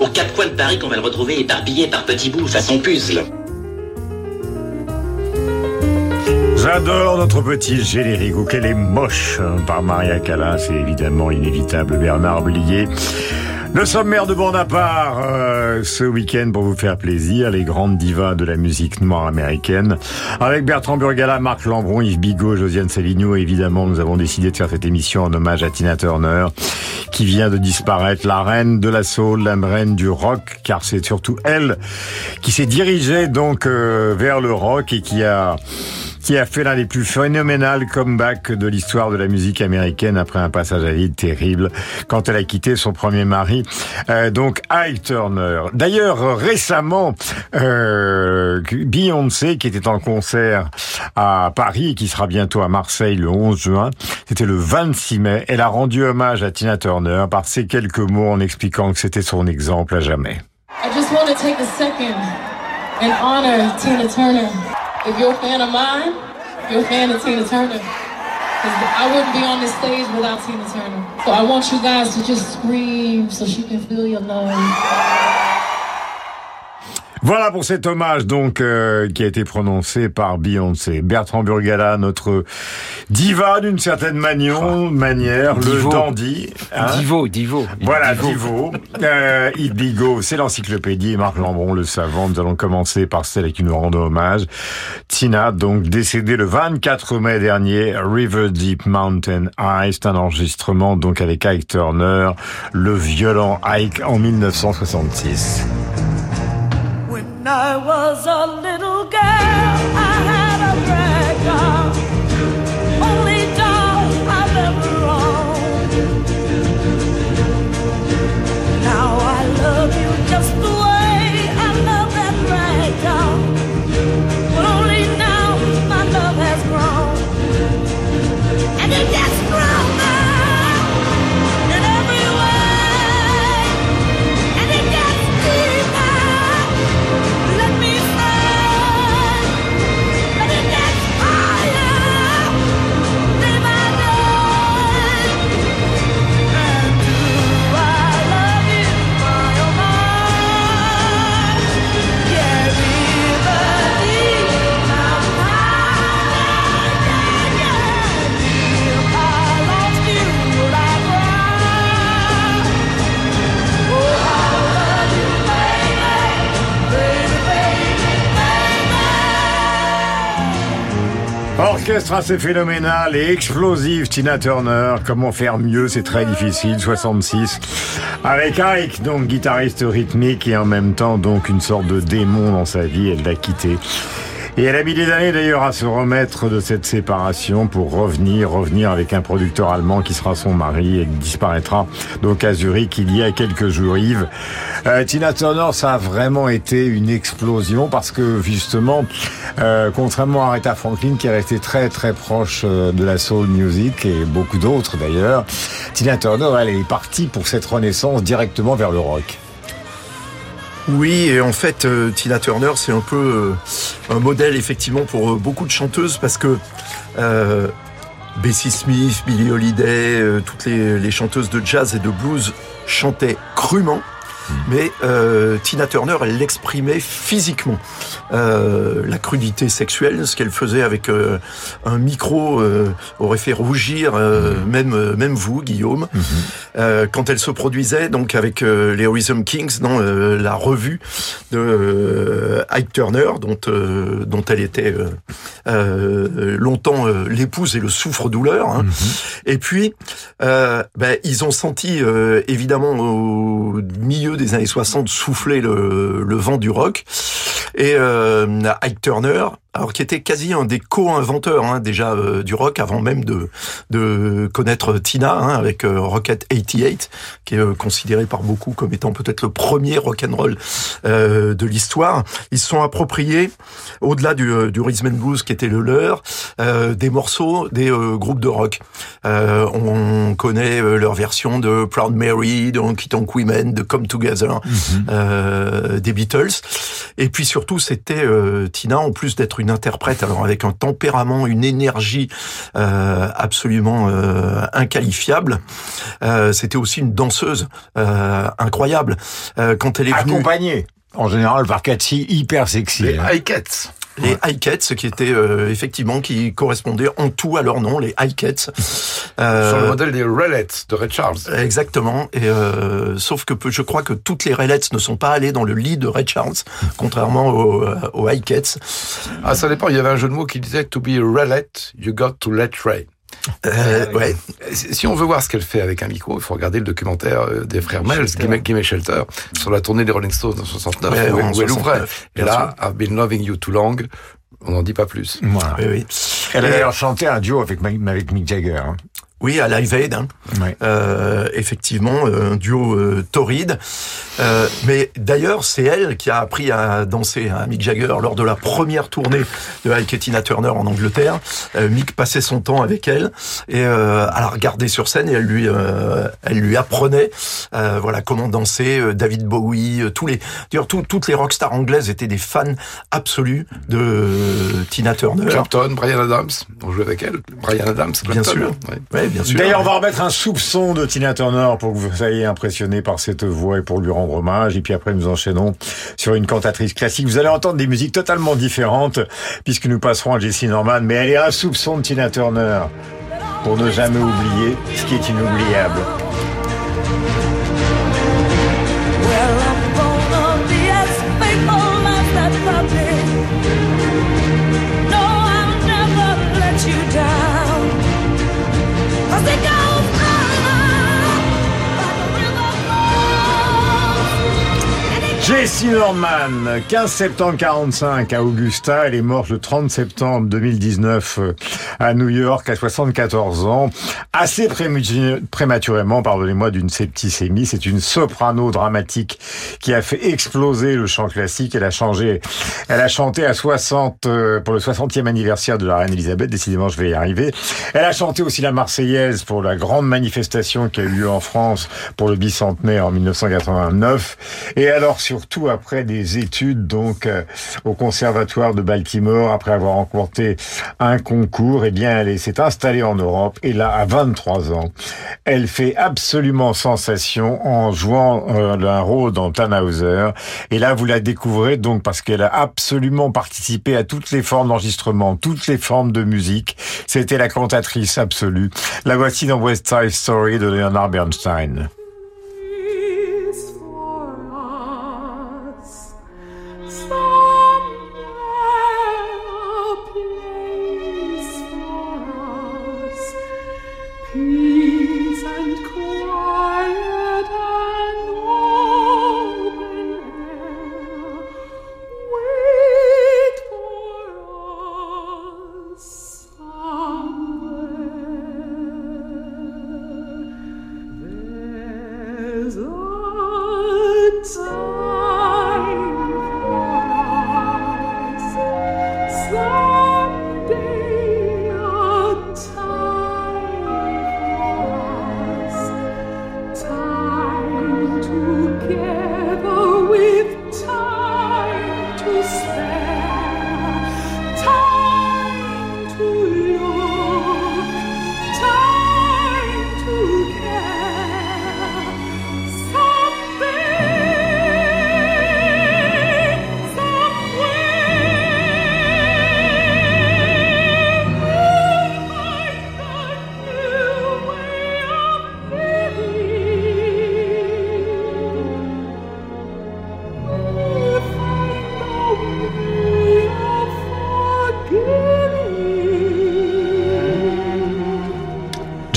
Aux quatre coins de Paris qu'on va le retrouver éparpillé par petits bouts façon puzzle. J'adore notre petit générique, qu'elle est moche, hein, par Maria Callas c'est évidemment inévitable Bernard Blier. Le sommaire de bande euh, ce week-end pour vous faire plaisir, les grandes divas de la musique noire américaine. Avec Bertrand Burgala, Marc Lambron, Yves Bigot, Josiane Savigno, évidemment, nous avons décidé de faire cette émission en hommage à Tina Turner, qui vient de disparaître, la reine de la soul, la reine du rock, car c'est surtout elle qui s'est dirigée donc euh, vers le rock et qui a qui a fait l'un des plus phénoménales comebacks de l'histoire de la musique américaine après un passage à vide terrible quand elle a quitté son premier mari, euh, donc Ike Turner. D'ailleurs, récemment, euh, Beyoncé, qui était en concert à Paris et qui sera bientôt à Marseille le 11 juin, c'était le 26 mai, elle a rendu hommage à Tina Turner par ces quelques mots en expliquant que c'était son exemple à jamais. I just want to take a second and honor Tina Turner. If you're a fan of mine, you're a fan of Tina Turner. I wouldn't be on this stage without Tina Turner. So I want you guys to just scream so she can feel your love. Voilà pour cet hommage donc euh, qui a été prononcé par Beyoncé. Bertrand Burgala, notre diva d'une certaine manière, manière le dandy. Hein divo, divo. Voilà, divo. Euh, Yves Bigot, c'est l'encyclopédie. Et Marc Lambron, le savant. Nous allons commencer par celle qui nous rend hommage. Tina, donc décédée le 24 mai dernier, River Deep Mountain High. C'est un enregistrement donc avec Ike Turner, le violent Ike en 1966. I was a little girl, I had a rag doll, only Orchestre assez phénoménal et explosif, Tina Turner. Comment faire mieux? C'est très difficile. 66. Avec Ike, donc guitariste rythmique et en même temps donc une sorte de démon dans sa vie. Elle l'a quitté. Et elle a mis des années d'ailleurs à se remettre de cette séparation pour revenir, revenir avec un producteur allemand qui sera son mari et qui disparaîtra donc à Zurich il y a quelques jours. Yves, euh, Tina Turner, ça a vraiment été une explosion parce que justement, euh, contrairement à Aretha Franklin qui est restée très très proche euh, de la soul music et beaucoup d'autres d'ailleurs, Tina Turner, elle est partie pour cette renaissance directement vers le rock. Oui, et en fait, euh, Tina Turner, c'est un peu euh, un modèle effectivement pour euh, beaucoup de chanteuses parce que Bessie Smith, Billie Holiday, toutes les chanteuses de jazz et de blues chantaient crûment. Mais euh, Tina Turner, elle l'exprimait physiquement. Euh, la crudité sexuelle, ce qu'elle faisait avec euh, un micro, euh, aurait fait rougir euh, même euh, même vous, Guillaume, Euh, quand elle se produisait donc avec euh, les Rhythm Kings dans euh, la revue de euh, Ike Turner, dont euh, dont elle était euh, euh, longtemps euh, l'épouse et le souffre-douleur. hein. Et puis, euh, ben, ils ont senti euh, évidemment au milieu des années 60 souffler le, le vent du rock. Et euh, Ike Turner, alors qui était quasi un des co-inventeurs hein, déjà euh, du rock avant même de de connaître Tina hein, avec euh, Rocket 88 qui est euh, considéré par beaucoup comme étant peut-être le premier rock and roll euh, de l'histoire. Ils se sont appropriés au-delà du, du rhythm and blues qui était le leur des morceaux des groupes de rock. on connaît leur version de Proud Mary, de Honky Tonk Women, de Come Together, mm-hmm. des Beatles. Et puis surtout c'était Tina en plus d'être une interprète, alors avec un tempérament, une énergie euh, absolument euh, inqualifiable. Euh, C'était aussi une danseuse euh, incroyable. Euh, quand elle est venue... Accompagnée en général par Cathy, hyper sexy. Les hein. Les ouais. ce qui étaient euh, effectivement qui correspondaient en tout à leur nom, les Ikeets. Euh, Sur le modèle des Relettes de Red Charles. Exactement. Et euh, sauf que je crois que toutes les Relettes ne sont pas allées dans le lit de Red Charles, contrairement aux, euh, aux Ikeets. Ah, ça dépend. Il y avait un jeu de mots qui disait "To be a Relette, you got to let rain". Euh, ouais. Si on veut voir ce qu'elle fait avec un micro, il faut regarder le documentaire euh, des frères Miles, Gimme Shelter, sur la tournée des Rolling Stones en 69, ouais, où, où elle ouvrait. Et là, I've been loving you too long, on n'en dit pas plus. Voilà. Oui, oui. Elle a d'ailleurs chanté un duo avec, avec Mick Jagger. Hein. Oui, à Live Aid, hein. euh, effectivement, euh, un duo euh, torride. Euh, mais d'ailleurs, c'est elle qui a appris à danser à Mick Jagger lors de la première tournée de Ike Tina Turner en Angleterre. Euh, Mick passait son temps avec elle et euh, à la regarder sur scène et elle lui, elle lui apprenait, voilà, comment danser. David Bowie, tous les, d'ailleurs, toutes les rockstars anglaises étaient des fans absolus de Tina Turner. Clapton, Brian Adams, on jouait avec elle. Brian Adams, Clapton, bien sûr. Ouais. D'ailleurs, on va remettre un soupçon de Tina Turner pour que vous soyez impressionné par cette voix et pour lui rendre hommage. Et puis après, nous enchaînons sur une cantatrice classique. Vous allez entendre des musiques totalement différentes puisque nous passerons à Jessie Norman. Mais elle est un soupçon de Tina Turner pour ne jamais oublier ce qui est inoubliable. Jessie Norman, 15 septembre 45 à Augusta. Elle est morte le 30 septembre 2019 euh, à New York à 74 ans. Assez prématurément, pardonnez-moi, d'une septicémie. C'est une soprano dramatique qui a fait exploser le chant classique. Elle a changé, elle a chanté à 60, euh, pour le 60e anniversaire de la reine Elisabeth. Décidément, je vais y arriver. Elle a chanté aussi la Marseillaise pour la grande manifestation qui a eu lieu en France pour le bicentenaire en 1989. Et alors, surtout après des études donc euh, au conservatoire de Baltimore, après avoir remporté un concours, et eh bien elle s'est installée en Europe et là à 23 ans, elle fait absolument sensation en jouant euh, un rôle dans Tannhauser. Et là vous la découvrez donc parce qu'elle a absolument participé à toutes les formes d'enregistrement, toutes les formes de musique. C'était la cantatrice absolue. La voici dans West Side Story de Leonard Bernstein.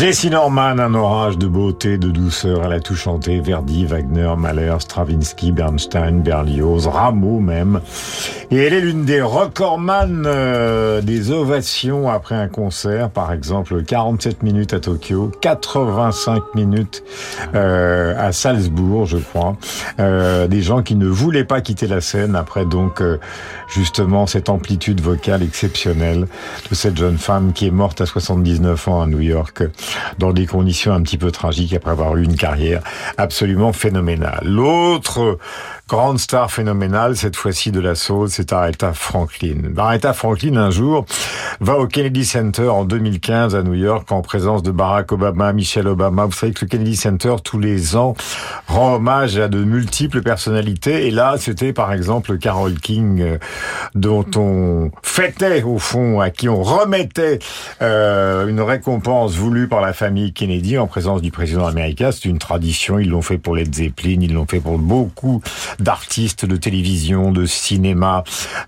Jessie Norman, un orage de beauté, de douceur. Elle a tout chanté. Verdi, Wagner, Mahler, Stravinsky, Bernstein, Berlioz, Rameau même. Et elle est l'une des recordman euh, des ovations après un concert. Par exemple, 47 minutes à Tokyo, 85 minutes euh, à Salzbourg, je crois. Euh, des gens qui ne voulaient pas quitter la scène après donc justement cette amplitude vocale exceptionnelle de cette jeune femme qui est morte à 79 ans à New York dans des conditions un petit peu tragiques après avoir eu une carrière absolument phénoménale. L'autre grande star phénoménale, cette fois-ci de la sauce, c'est Aretha Franklin. Aretha Franklin, un jour, va au Kennedy Center en 2015 à New York en présence de Barack Obama, Michelle Obama. Vous savez que le Kennedy Center, tous les ans, rend hommage à de multiples personnalités. Et là, c'était par exemple Carol King, euh, dont on fêtait, au fond, à qui on remettait euh, une récompense voulue par la famille Kennedy en présence du président américain. C'est une tradition. Ils l'ont fait pour Led Zeppelin, ils l'ont fait pour beaucoup d'artistes de télévision, de cinéma,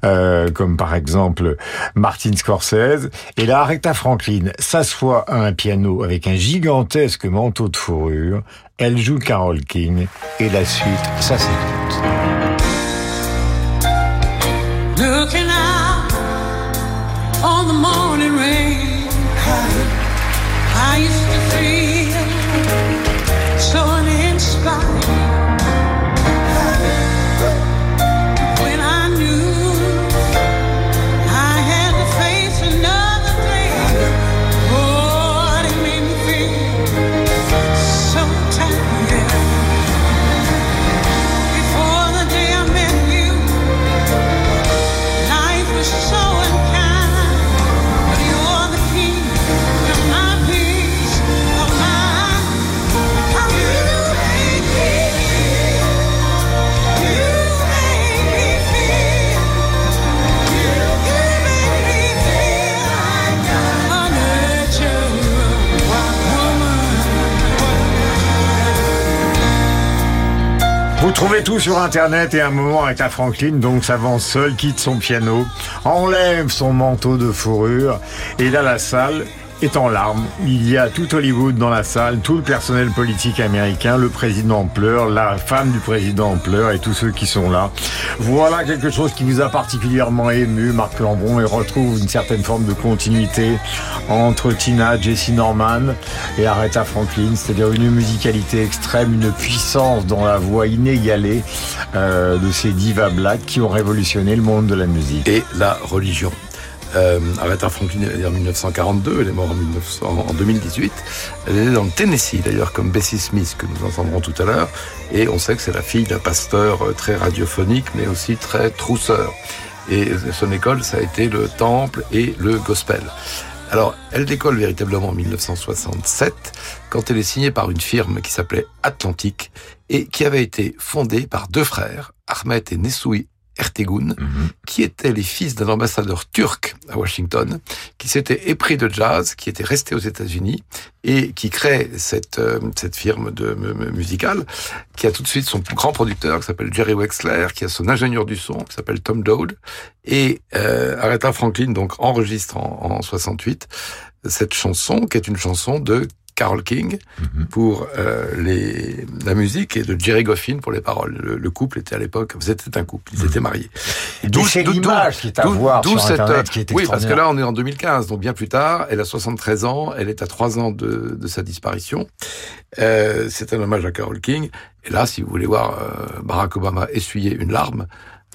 euh, comme par exemple Martin Scorsese. Et là, Aretha Franklin s'assoit à un piano avec un gigantesque manteau de fourrure. Elle joue Carole King et la suite, ça s'écoute. On the morning rain, I used to Vous trouvez tout sur Internet et un moment avec la Franklin donc s'avance seul, quitte son piano, enlève son manteau de fourrure et là la salle est en larmes. Il y a tout Hollywood dans la salle, tout le personnel politique américain, le président pleure, la femme du président pleure et tous ceux qui sont là. Voilà quelque chose qui vous a particulièrement ému, Marc Lambron, et retrouve une certaine forme de continuité entre Tina, Jessie Norman et Aretha Franklin, c'est-à-dire une musicalité extrême, une puissance dans la voix inégalée euh, de ces divas black qui ont révolutionné le monde de la musique. Et la religion. Euh, Aretha Franklin en 1942, elle est morte en, en 2018. Elle est dans le Tennessee d'ailleurs, comme Bessie Smith que nous entendrons tout à l'heure. Et on sait que c'est la fille d'un pasteur euh, très radiophonique, mais aussi très trousseur. Et son école, ça a été le temple et le gospel. Alors, elle décolle véritablement en 1967, quand elle est signée par une firme qui s'appelait Atlantic et qui avait été fondée par deux frères, Ahmet et Nessoui Ertegun, mhm. qui étaient les fils d'un ambassadeur turc à Washington, qui s'était épris de jazz, qui était resté aux États-Unis et qui crée cette euh, cette firme de musicale, qui a tout de suite son grand producteur qui s'appelle Jerry Wexler, qui a son ingénieur du son qui s'appelle Tom Dowd et euh, Aretha Franklin donc enregistre en, en 68 cette chanson qui est une chanson de Carol King mhm. pour euh, les, la musique et de Jerry Goffin pour les paroles. Le, couple était à l'époque, vous étiez un couple, ils mhm. étaient mariés. D'où cette image qui est à voir sur cette, Internet, qui est Oui, parce que là on est en 2015, donc bien plus tard. Elle a 73 ans, elle est à 3 ans de, de sa disparition. Euh, c'est un hommage à Carol King. Et là, si vous voulez voir euh, Barack Obama essuyer une larme,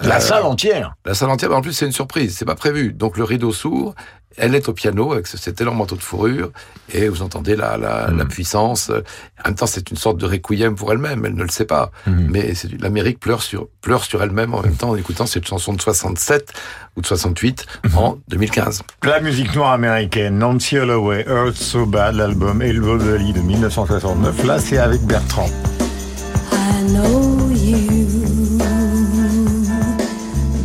la euh, salle entière. La salle entière, mais en plus c'est une surprise, c'est pas prévu. Donc le rideau s'ouvre, elle est au piano avec cet énorme manteau de fourrure et vous entendez la, la, la mm. puissance. En même temps, c'est une sorte de requiem pour elle-même. Elle ne le sait pas, mm. mais l'Amérique pleure sur pleure sur elle-même en même temps en écoutant cette chanson de 67 ou de 68 mm-hmm. en 2015. La musique noire américaine, Nancy Holloway, Earth So Bad, l'album Elbow Valley de 1969. Là, c'est avec Bertrand. I know you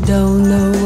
don't know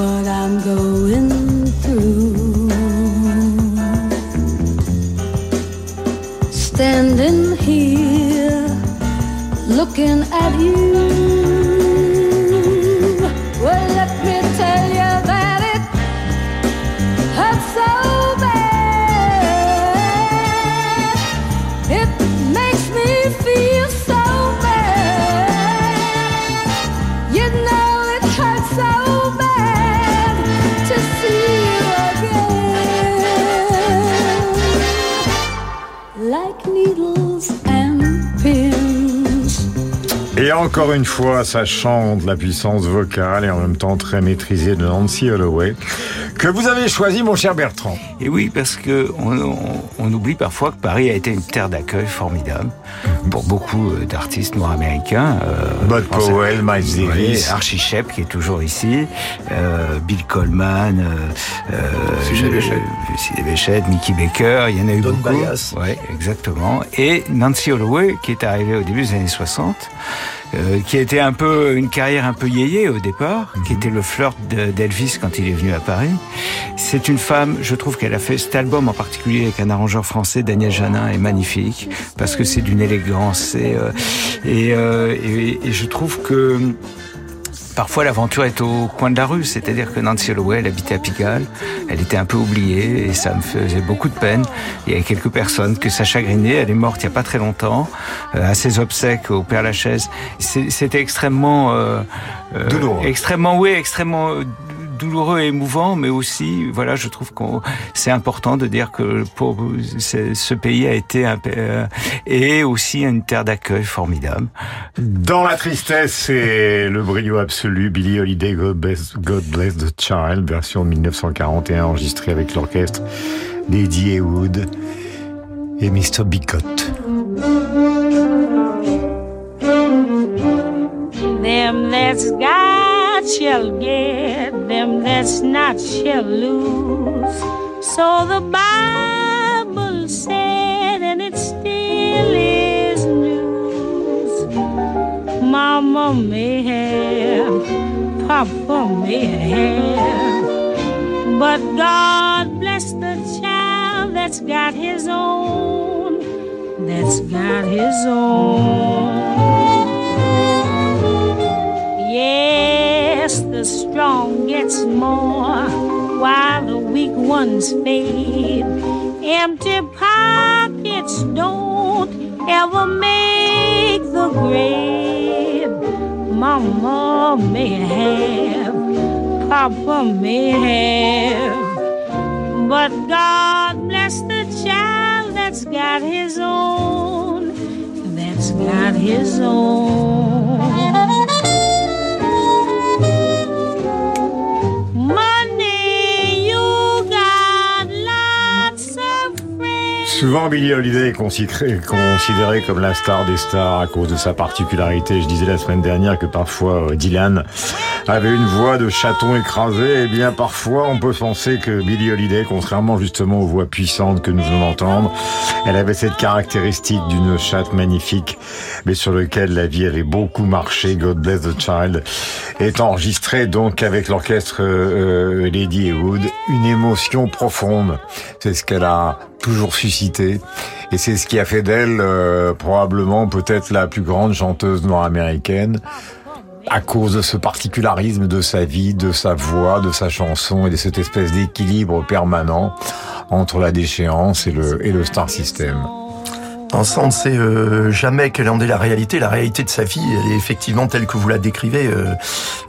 une fois, ça chante la puissance vocale et en même temps très maîtrisée de Nancy Holloway, que vous avez choisi, mon cher Bertrand. Et oui, parce que on, oublie parfois que Paris a été une terre d'accueil formidable pour beaucoup euh, d'artistes nord-américains. Euh, Bud Powell, Miles Davis, Archie Shepp qui est toujours ici, euh, Bill Coleman, euh, Béchette, Mickey Baker, il y en a eu beaucoup. Ouais, exactement. Et Nancy Holloway qui est arrivée au début des années 60. Euh, qui a été un peu une carrière un peu yéyé au départ, qui mhm. était le flirt d'Elvis quand il est venu à Paris. C'est une femme, je trouve qu'elle a fait cet album en particulier avec un arrangeur français, Daniel Janin, est magnifique parce que c'est d'une élégance et, euh, euh, et, et, je trouve que Parfois, l'aventure est au coin de la rue, c'est-à-dire que Nancy Holloway, elle habitait à Pigalle, elle était un peu oubliée et ça me faisait beaucoup de peine. Il y avait quelques personnes que ça chagrinait. Elle est morte il n'y a pas très longtemps, euh, à ses obsèques au Père Lachaise. C'était extrêmement euh, euh, douloureux, extrêmement oui, extrêmement douloureux et émouvant, mais aussi, voilà, je trouve que c'est important de dire que pour ce pays a été un, euh, et aussi une terre d'accueil formidable. Dans la tristesse et le brio absolu, Billy Holiday, God Bless, God Bless the Child, version 1941 enregistrée avec l'orchestre d'Eddie Wood et Mr. Bicott. Them shall get, them that's not shall lose. So the Bible said, and it still is news. Mama may have, Papa may have, but God bless the child that's got his own, that's got his own. Yes, the strong gets more while the weak ones fade. Empty pockets don't ever make the grave. Mama may have, Papa may have, but God bless the child that's got his own, that's got his own. Souvent, Billy Holiday est considéré, comme la star des stars à cause de sa particularité. Je disais la semaine dernière que parfois euh, Dylan avait une voix de chaton écrasé. Et eh bien, parfois, on peut penser que Billy Holiday, contrairement justement aux voix puissantes que nous venons d'entendre, elle avait cette caractéristique d'une chatte magnifique, mais sur lequel la vie avait beaucoup marché. God Bless the Child est enregistré donc avec l'orchestre euh, euh, Lady Wood. Une émotion profonde. C'est ce qu'elle a toujours suscité. Et c'est ce qui a fait d'elle euh, probablement peut-être la plus grande chanteuse nord-américaine à cause de ce particularisme de sa vie, de sa voix, de sa chanson et de cette espèce d'équilibre permanent entre la déchéance et le, et le star system. Ça, on ne sait euh, jamais quelle en est la réalité. La réalité de sa vie, elle est effectivement telle que vous la décrivez, euh,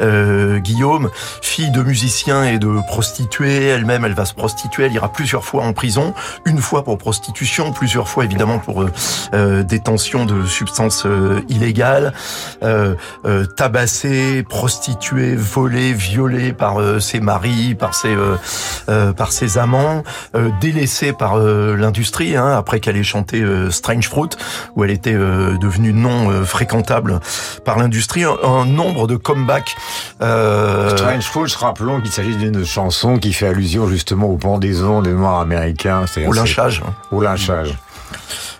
euh, Guillaume. Fille de musicien et de prostituée, elle-même, elle va se prostituer. Elle ira plusieurs fois en prison, une fois pour prostitution, plusieurs fois évidemment pour détention de substances illégales, tabassée, prostituée, volée, violée par ses maris, par ses par ses amants, délaissée par l'industrie hein, après qu'elle ait chanté Strange Fruit, où elle était euh, devenue non euh, fréquentable par l'industrie, un, nombre de comebacks. Euh... Strange Fruit, rappelons qu'il s'agit d'une chanson qui fait allusion justement au pendaison des Noirs américains. Au lynchage. Au lynchage.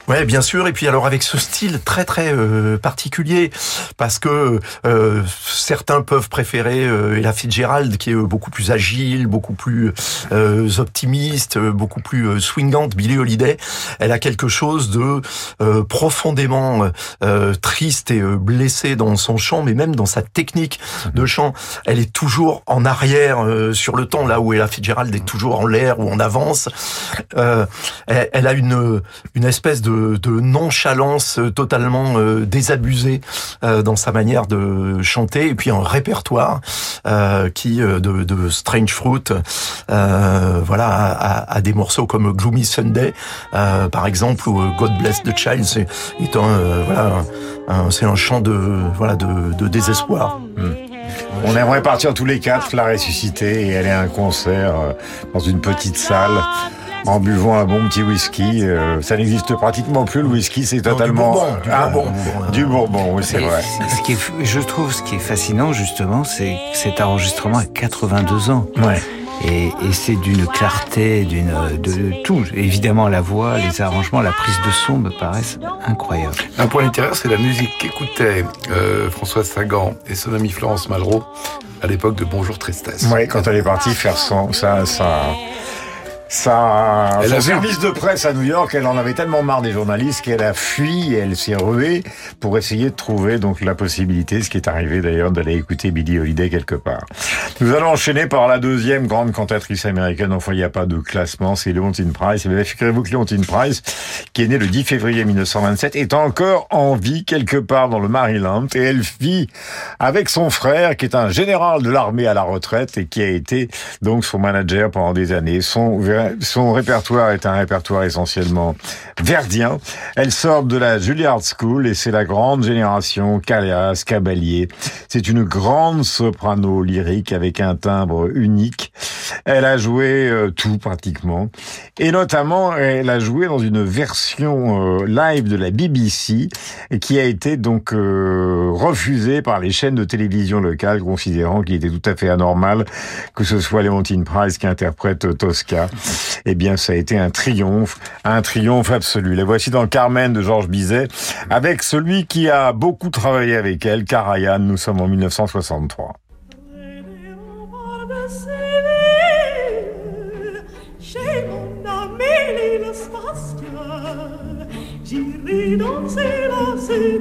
Ouais, bien sûr. Et puis alors avec ce style très très euh, particulier, parce que euh, certains peuvent préférer euh, Ella Fitzgerald, qui est euh, beaucoup plus agile, beaucoup plus euh, optimiste, beaucoup plus swingante. Billie Holiday, elle a quelque chose de profondément triste et blessé dans son chant, mais même dans sa technique de mhm. chant. Elle est toujours en arrière sur le temps, là où Ella Fitzgerald est toujours en l'air ou en avance. Elle, elle, a une une espèce de, de nonchalance totalement désabusée dans sa manière de chanter, et puis un répertoire qui de, Strange Fruit, voilà, à, des morceaux comme Gloomy Sunday, par exemple, ou God Bless the Child, c'est un c'est un chant de voilà de, désespoir. Hmm. On aimerait partir tous les quatre, la ressusciter et aller à un concert euh, dans une petite salle en buvant un bon petit whisky. Euh, ça n'existe pratiquement plus le whisky, c'est totalement du bourbon, ah, bourbon. du bourbon, oui c'est vrai. Ce qui est, je trouve ce qui est fascinant justement, c'est cet enregistrement à 82 ans. Ouais. Et, et c'est d'une clarté, d'une de, tout. Évidemment, la voix, les arrangements, la prise de son me paraissent incroyables. Un point littéraire, c'est la musique qu'écoutait euh, Françoise Sagan et son amie Florence Malraux à l'époque de Bonjour Tristesse. Oui, quand elle est partie faire son, ça, ça, ça, elle son service de presse à New York, elle en avait tellement marre des journalistes qu'elle a fui, elle s'est ruée pour essayer de trouver donc la possibilité, ce qui est arrivé d'ailleurs, d'aller écouter Billie Holiday quelque part. Nous allons enchaîner par la deuxième grande cantatrice américaine. Enfin, il n'y a pas de classement, c'est Leontine Price. Et figurez-vous que Leontine Price, qui est née le 10 février 1927, est encore en vie quelque part dans le Maryland et elle vit avec son frère, qui est un général de l'armée à la retraite et qui a été donc son manager pendant des années. Son son répertoire est un répertoire essentiellement verdien. Elle sort de la Juilliard School et c'est la grande génération Callas, Caballé. C'est une grande soprano lyrique avec un timbre unique. Elle a joué euh, tout pratiquement. Et notamment, elle a joué dans une version euh, live de la BBC qui a été donc euh, refusée par les chaînes de télévision locales considérant qu'il était tout à fait anormal que ce soit Leontine Price qui interprète Tosca eh bien, ça a été un triomphe, un triomphe absolu. La voici dans Carmen de Georges Bizet, avec celui qui a beaucoup travaillé avec elle, Karajan. Nous sommes en 1963. J'irai danser la J'irai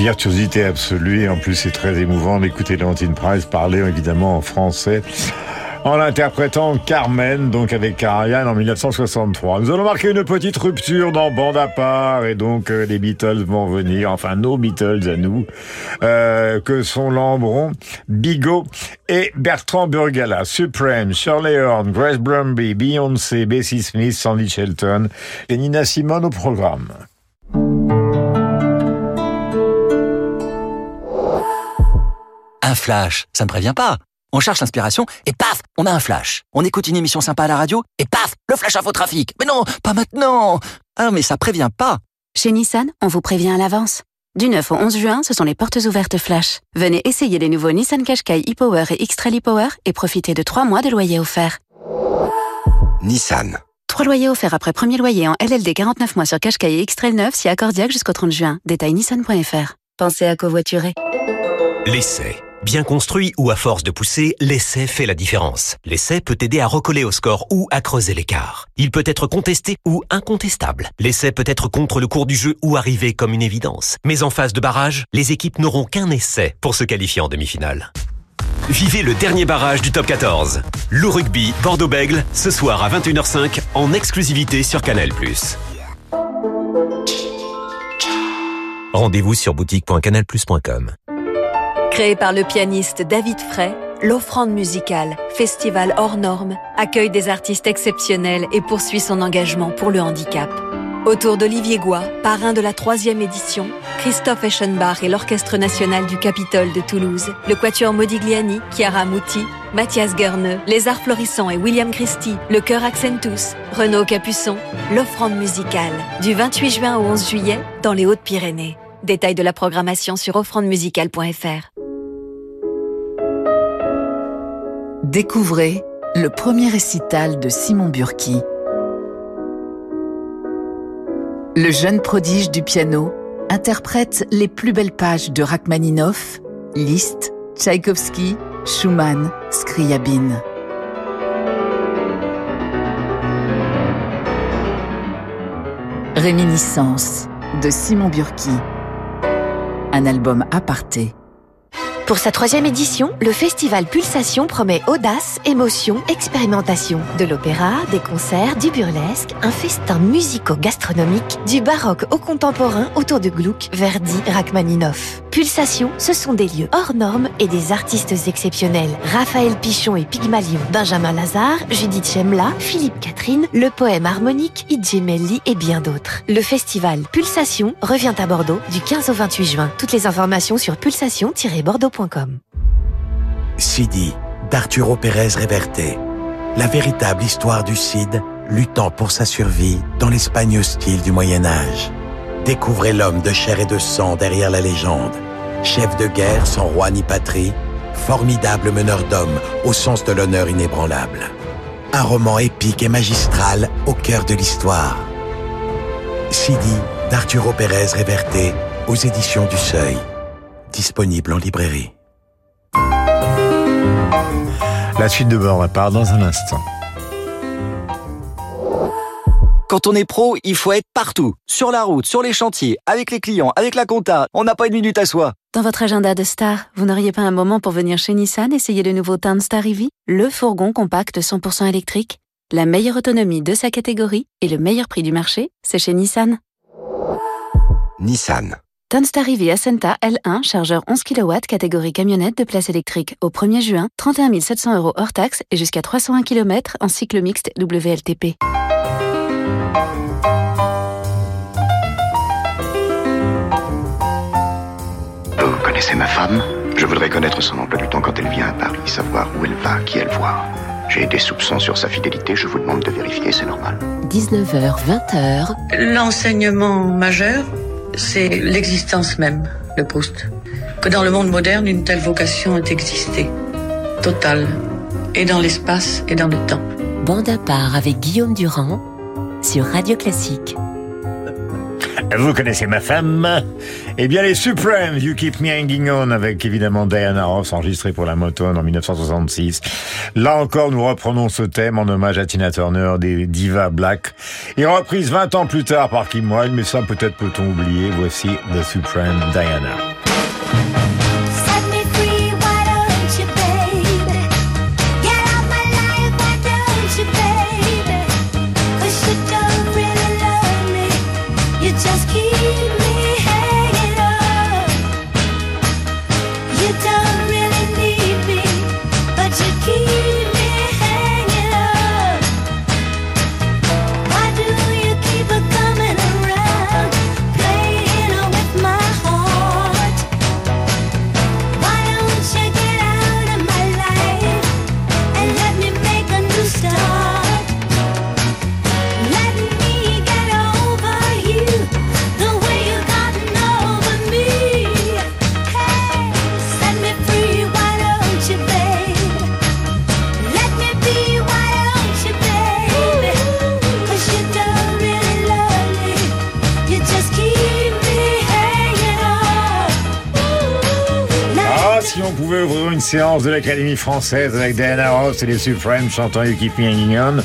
Virtuosité absolue en plus c'est très émouvant. D'écouter Leontine Price parler évidemment en français en interprétant Carmen, donc avec Karajan en 1963. Nous allons marquer une petite rupture dans Bande à part et donc euh, les Beatles vont venir, enfin nos Beatles à nous, euh, que sont Lambron, Bigot et Bertrand Burgala, Supreme, Shirley Horn, Grace Brumby, Beyoncé, Bessie Smith, Sandy Shelton et Nina Simone au programme. Un flash, ça ne prévient pas. On cherche l'inspiration et paf, on a un flash. On écoute une émission sympa à la radio et paf, le flash info trafic. Mais non, pas maintenant. Ah, mais ça prévient pas. Chez Nissan, on vous prévient à l'avance. Du 9 au 11 juin, ce sont les portes ouvertes flash. Venez essayer les nouveaux Nissan Qashqai e-Power et X-Trail e-Power et profitez de 3 mois de loyer offert. Nissan. 3 loyers offerts après premier loyer en LLD 49 mois sur Qashqai et X-Trail 9 si accordiaque jusqu'au 30 juin. Détail nissan.fr. Pensez à covoiturer. L'essai. Bien construit ou à force de pousser, l'essai fait la différence. L'essai peut aider à recoller au score ou à creuser l'écart. Il peut être contesté ou incontestable. L'essai peut être contre le cours du jeu ou arriver comme une évidence. Mais en phase de barrage, les équipes n'auront qu'un essai pour se qualifier en demi-finale. Vivez le dernier barrage du top 14. Le rugby Bordeaux-Bègle, ce soir à 21h05 en exclusivité sur Canal+. Rendez-vous sur boutique.canalplus.com. Créé par le pianiste David Frey, l'offrande musicale, festival hors norme, accueille des artistes exceptionnels et poursuit son engagement pour le handicap. Autour d'Olivier Goua, parrain de la troisième édition, Christophe Eschenbach et l'Orchestre national du Capitole de Toulouse, le Quatuor Modigliani, Chiara Muti, Mathias Gurneux, Les Arts Florissants et William Christie, le Chœur Accentus, Renaud Capuçon, l'offrande musicale, du 28 juin au 11 juillet, dans les Hautes-Pyrénées. Détails de la programmation sur offrandemusicale.fr. Découvrez le premier récital de Simon Burki. Le jeune prodige du piano interprète les plus belles pages de Rachmaninoff, Liszt, Tchaïkovski, Schumann, Scriabine. Réminiscence de Simon Burki. Un album aparté. Pour sa troisième édition, le festival Pulsation promet audace, émotion, expérimentation. De l'opéra, des concerts, du burlesque, un festin musico-gastronomique, du baroque au contemporain autour de Gluck, Verdi, Rachmaninoff. Pulsation, ce sont des lieux hors normes et des artistes exceptionnels. Raphaël Pichon et Pygmalion, Benjamin Lazare, Judith Chemla, Philippe Catherine, le poème harmonique, Idjemelli et bien d'autres. Le festival Pulsation revient à Bordeaux du 15 au 28 juin. Toutes les informations sur pulsation-bordeaux.com. Sidi, d'Arturo Pérez Reverte. La véritable histoire du Cid luttant pour sa survie dans l'Espagne hostile du Moyen Âge. Découvrez l'homme de chair et de sang derrière la légende. Chef de guerre sans roi ni patrie, formidable meneur d'hommes au sens de l'honneur inébranlable. Un roman épique et magistral au cœur de l'histoire. Sidi d'Arturo Pérez Reverte aux éditions du Seuil. Disponible en librairie. La suite de bord part dans un instant. Quand on est pro, il faut être partout. Sur la route, sur les chantiers, avec les clients, avec la compta. On n'a pas une minute à soi. Dans votre agenda de star, vous n'auriez pas un moment pour venir chez Nissan essayer le nouveau Townstar EV, le fourgon compact 100% électrique La meilleure autonomie de sa catégorie et le meilleur prix du marché, c'est chez Nissan. Nissan. Townstar EV Ascenta L1, chargeur 11 kW, catégorie camionnette de place électrique. Au 1er juin, 31 700 euros hors taxe et jusqu'à 301 km en cycle mixte WLTP. Vous connaissez ma femme? Je voudrais connaître son emploi du temps quand elle vient à Paris, savoir où elle va, qui elle voit. J'ai des soupçons sur sa fidélité, je vous demande de vérifier, c'est normal. 19h, 20h. L'enseignement majeur, c'est l'existence même de Proust. Que dans le monde moderne, une telle vocation ait existé. Totale. Et dans l'espace et dans le temps. Bande à part avec Guillaume Durand sur Radio Classique. Vous connaissez ma femme Eh bien, les Supremes, You Keep Me Hanging On, avec évidemment Diana Ross, enregistré pour la Motown en 1966. Là encore, nous reprenons ce thème en hommage à Tina Turner des Diva Black, et reprise 20 ans plus tard par Kim Wilde, mais ça peut-être peut-on oublier. Voici The Supreme Diana. Séance de l'Académie française avec Diana Ross et les Supremes chantant You Keep Me Hanging On,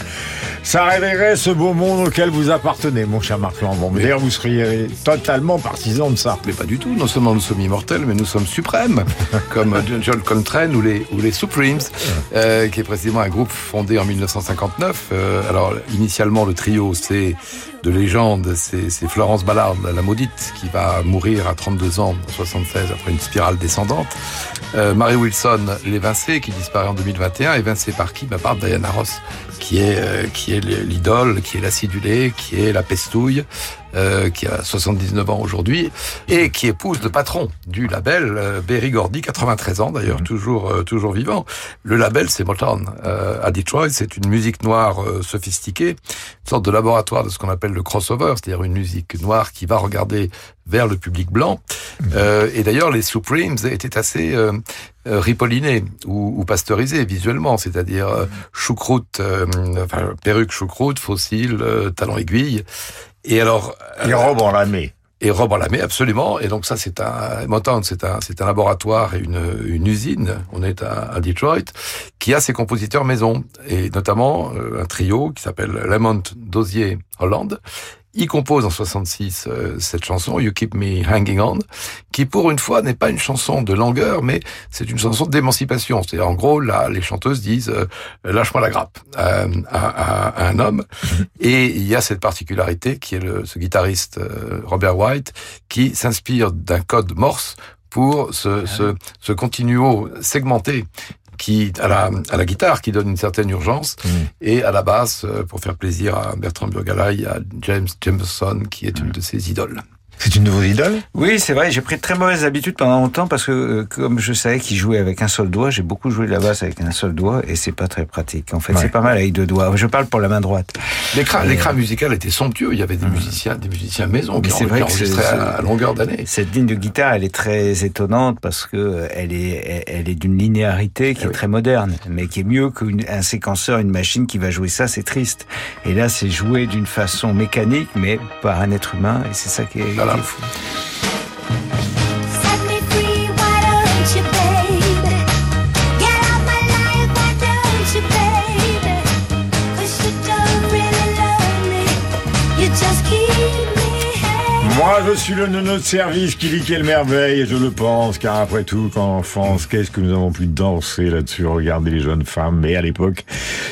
Ça révélerait ce beau monde auquel vous appartenez, mon cher Marc Lambon. D'ailleurs, vous seriez totalement partisan de ça. Mais pas du tout. Non seulement nous sommes immortels, mais nous sommes suprêmes, comme John Coltrane ou les, ou les Supremes, euh, qui est précisément un groupe fondé en 1959. Euh, alors, initialement, le trio, c'est de légende, c'est Florence Ballard, la maudite, qui va mourir à 32 ans, en 76, après une spirale descendante. Euh, Mary Wilson, l'évincée, qui disparaît en 2021, évincée par qui? Bah, Par Diana Ross, qui est, euh, qui est l'idole, qui est l'acidulé, qui est la pestouille, euh, qui a 79 ans aujourd'hui, et qui épouse le patron du label, euh, Berry Gordy, 93 ans d'ailleurs, mhm. toujours euh, toujours vivant. Le label, c'est Motown. Euh, à Detroit, c'est une musique noire sophistiquée, une sorte de laboratoire de ce qu'on appelle le crossover, c'est-à-dire une musique noire qui va regarder vers le public blanc. Mhm. et d'ailleurs, les Supremes étaient assez ripollinés ou, ou pasteurisés visuellement, c'est-à-dire choucroute, enfin, perruque choucroute, fossile, talon aiguille. Et alors. Et robe en lamé. Et robe en lamé, absolument. Et donc ça, c'est un Motown, c'est un, c'est un laboratoire et une, une usine. On est à, à, Detroit qui a ses compositeurs maison et notamment euh, un trio qui s'appelle Lamont Dozier Holland il compose en 66 euh, cette chanson You Keep Me Hanging On, qui pour une fois n'est pas une chanson de langueur, mais c'est une chanson d'émancipation. C'est-à-dire en gros là, les chanteuses disent euh, lâche-moi la grappe euh, à, à, un homme. Et il y a cette particularité qui est le, ce guitariste Robert White qui s'inspire d'un code Morse pour ce, ce, ce continuo segmenté qui à la, à la guitare qui donne une certaine urgence mm. et à la basse euh, pour faire plaisir à Bertrand Burgala il y a James Jameson qui est une de ses idoles. C'est une nouvelle idole Oui, c'est vrai. J'ai pris de très mauvaises habitudes pendant longtemps parce que euh, comme je savais qu'il jouait avec un seul doigt, j'ai beaucoup joué de la basse avec un seul doigt et c'est pas très pratique. En fait, c'est pas mal avec deux doigts. Je parle pour la main droite. L'écran, l'écran musical était somptueux. Il y avait des musiciens, des musiciens maison qui, c'est vrai enregistraient à, longueur d'année. Cette ligne de guitare, elle est très étonnante parce que euh, elle est, elle est d'une linéarité qui eh est très moderne, mais qui est mieux qu'un séquenceur, une machine qui va jouer ça. C'est triste. Et là, c'est joué d'une façon mécanique, mais par un être humain, et c'est ça qui est voilà. Moi, je suis le nono de service qui dit quelle merveille, et je le pense, car après tout, qu'en France, qu'est-ce que nous avons pu danser là-dessus, regarder les jeunes femmes, mais à l'époque,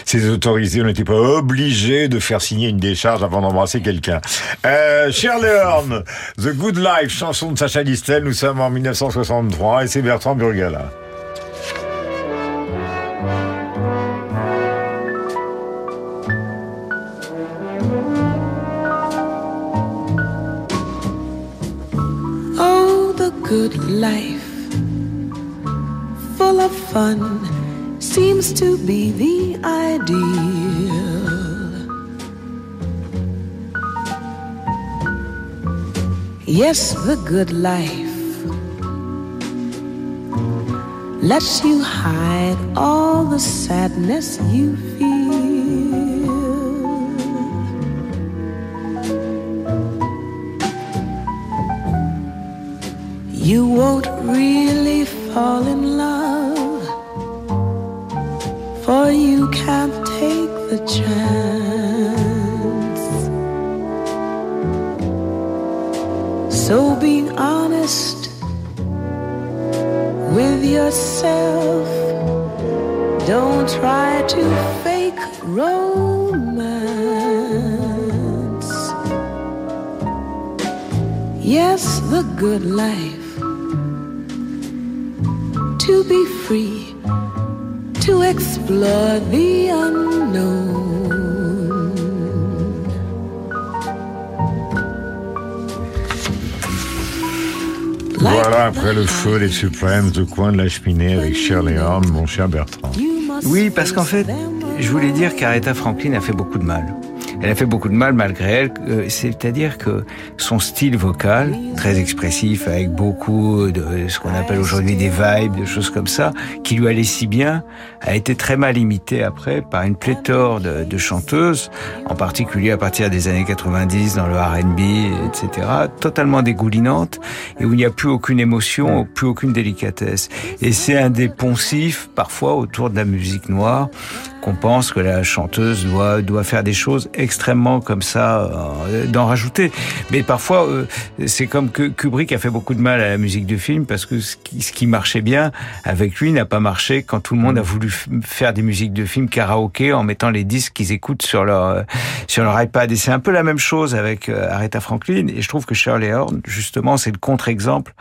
c'est autorisé, on n'était pas obligé de faire signer une décharge avant d'embrasser quelqu'un. Euh, Shirley The Good Life, chanson de Sacha Distel, nous sommes en 1963, et c'est Bertrand Burgala. Good life, full of fun, seems to be the ideal. Yes, the good life lets you hide all the sadness you you won't really fall in love, for you can't take the chance. So be honest with yourself, don't try to fake romance. Yes, the good life free, to explore the unknown. Voilà, après le feu, les suprêmes, de coin de la cheminée avec Shirley Horn, mon cher Bertrand. Oui, parce qu'en fait, je voulais dire qu'Aretha Franklin a fait beaucoup de mal. elle a fait beaucoup de mal malgré elle. Euh, c'est-à-dire que son style vocal, très expressif, avec beaucoup de ce qu'on appelle aujourd'hui des vibes, de choses comme ça, qui lui allait si bien, a été très mal imité après par une pléthore de, de chanteuses, en particulier à partir des années 90 dans le R&B, etc., totalement dégoulinante et où il n'y a plus aucune émotion, plus aucune délicatesse. Et c'est un des poncifs parfois autour de la musique noire qu'on pense que la chanteuse doit doit faire des choses extrêmement comme ça, euh, d'en rajouter. Mais parfois, euh, c'est comme que Kubrick a fait beaucoup de mal à la musique de film parce que ce qui, marchait bien avec lui n'a pas marché quand tout le monde a voulu faire des musiques de film karaoké en mettant les disques qu'ils écoutent sur leur euh, sur leur iPad. Et c'est un peu la même chose avec Aretha Franklin. Et je trouve que Shirley Horn, justement, c'est le contre-exemple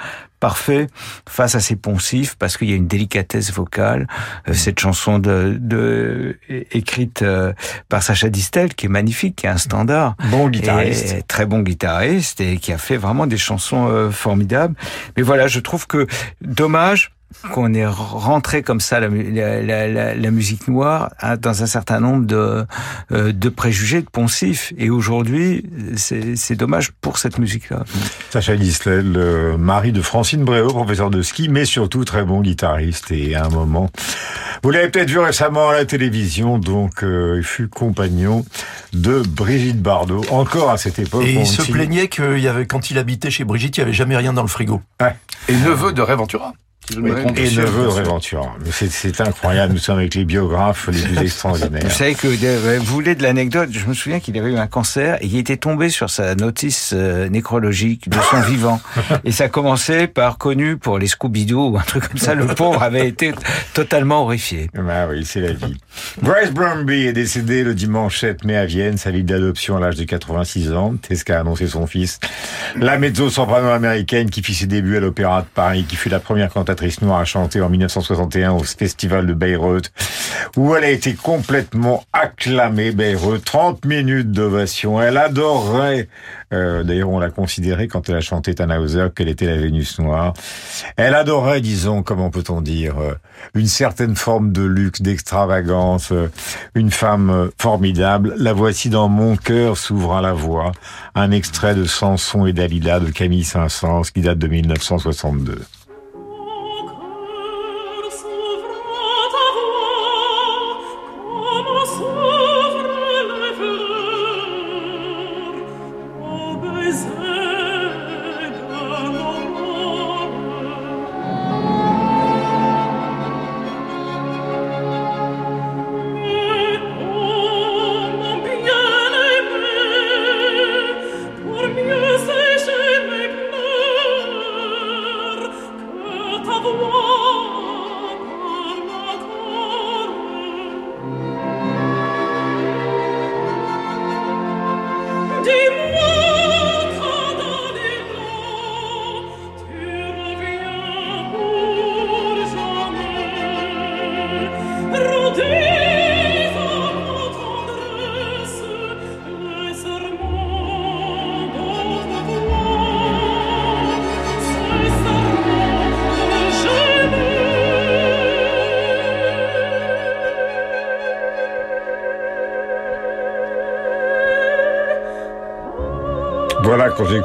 parfait face à ces poncifs parce qu'il y a une délicatesse vocale. Euh, cette chanson de, de écrite euh, par Sacha Distel qui est magnifique, qui est un standard. Bon guitariste. très bon guitariste et qui a fait vraiment des chansons euh, formidables. Mais voilà, je trouve que dommage qu'on est rentré comme ça la, la, la, la musique noire hein, dans un certain nombre de, euh, de préjugés, de poncifs. Et aujourd'hui, c'est dommage pour cette musique-là. Sacha Gislel, euh, mari de Francine Bréau, professeur de ski, mais surtout très bon guitariste. Et à un moment, vous l'avez peut-être vu récemment à la télévision, donc euh, il fut compagnon de Brigitte Bardot, encore à cette époque. Et il se plaignait qu'il y avait, quand il habitait chez Brigitte, il n'y avait jamais rien dans le frigo. Ouais. Et neveu de Réventura. Et neveu de Réventura. C'est incroyable, nous sommes avec les biographes les plus extraordinaires. Vous savez que, vous voulez de l'anecdote, je me souviens qu'il avait eu un cancer et il était tombé sur sa notice euh, nécrologique de son vivant. Et ça commençait par connu pour les Scooby-Doo ou un truc comme ça. Le pauvre avait été totalement horrifié. Bah oui, c'est la vie. Bryce Brumby est décédé le dimanche 7 mai à Vienne, sa vie d'adoption à l'âge de 86 ans. Tesca a annoncé son fils. La mezzo-soprano américaine qui fit ses débuts à l'Opéra de Paris, qui fut la première cantatrice noire a chanté en 1961 au Festival de Bayreuth, où elle a été complètement acclamée, Bayreuth. 30 minutes d'ovation. Elle adorait, euh, d'ailleurs on l'a considéré quand elle a chanté Tannhauser qu'elle était la Vénus noire. Elle adorait, disons, comment peut-on dire, euh, une certaine forme de luxe, d'extravagance, euh, une femme formidable. La voici dans Mon cœur s'ouvre à la voix, un extrait de Samson et Dalila de Camille Saint-Saëns qui date de 1962.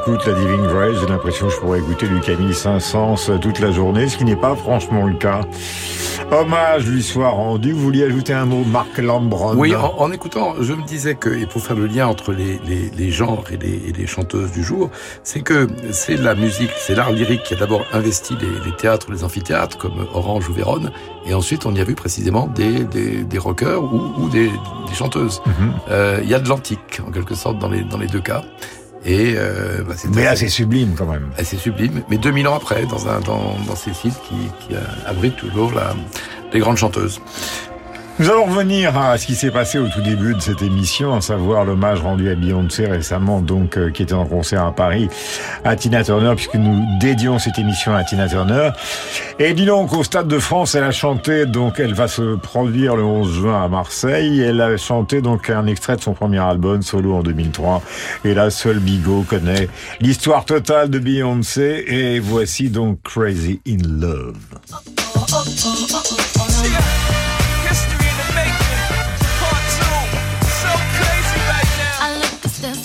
J'écoute la Divine Grace, j'ai l'impression que je pourrais écouter du Camille Saint-Saëns toute la journée, ce qui n'est pas franchement le cas. Hommage lui soit rendu. Vous vouliez ajouter un mot, Marc Lambron Oui, en, écoutant, je me disais que, et pour faire le lien entre les, les, les genres et les, et les, chanteuses du jour, c'est que c'est la musique, c'est l'art lyrique qui a d'abord investi les, théâtres, les amphithéâtres, comme Orange ou Vérone, et ensuite on y a vu précisément des, des, des rockers ou, ou des, des, chanteuses. Mhm. euh, il y a de l'antique, en quelque sorte, dans les, dans les deux cas. Et euh, bah mais là, c'est sublime quand même. C'est sublime, mais 2000 ans après, dans, un, dans, dans ces sites qui, qui abritent toujours la, les grandes chanteuses. Nous allons revenir à ce qui s'est passé au tout début de cette émission, à savoir l'hommage rendu à Beyoncé récemment, donc euh, qui était en concert à Paris, à Tina Turner, puisque nous dédions cette émission à Tina Turner. Et dis donc, au Stade de France, elle a chanté, donc elle va se produire le 11 juin à Marseille. Elle a chanté donc un extrait de son premier album, solo en 2003. Et là, seul Bigot connaît l'histoire totale de Beyoncé. Et voici donc Crazy in Love.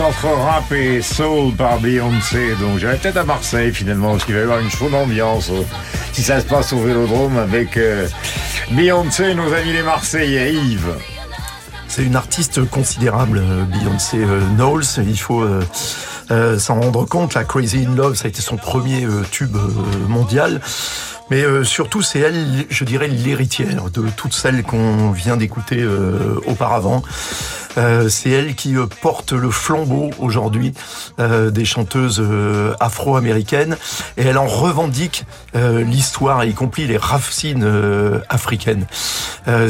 entre rap et soul par Beyoncé. Donc j'irai peut-être à Marseille finalement, parce qu'il va y avoir une chaude ambiance euh, si ça se passe au Vélodrome avec euh, Beyoncé nos amis les Marseillais. Yves. C'est une artiste considérable, euh, Beyoncé euh, Knowles. Il faut euh, s'en rendre compte. La Crazy in Love, ça a été son premier euh, tube euh, mondial. Mais surtout, c'est elle, je dirais, l'héritière de toutes celles qu'on vient d'écouter auparavant. Euh, c'est elle qui euh, porte le flambeau aujourd'hui euh, des chanteuses afro-américaines et elle en revendique l'histoire, y compris les racines africaines.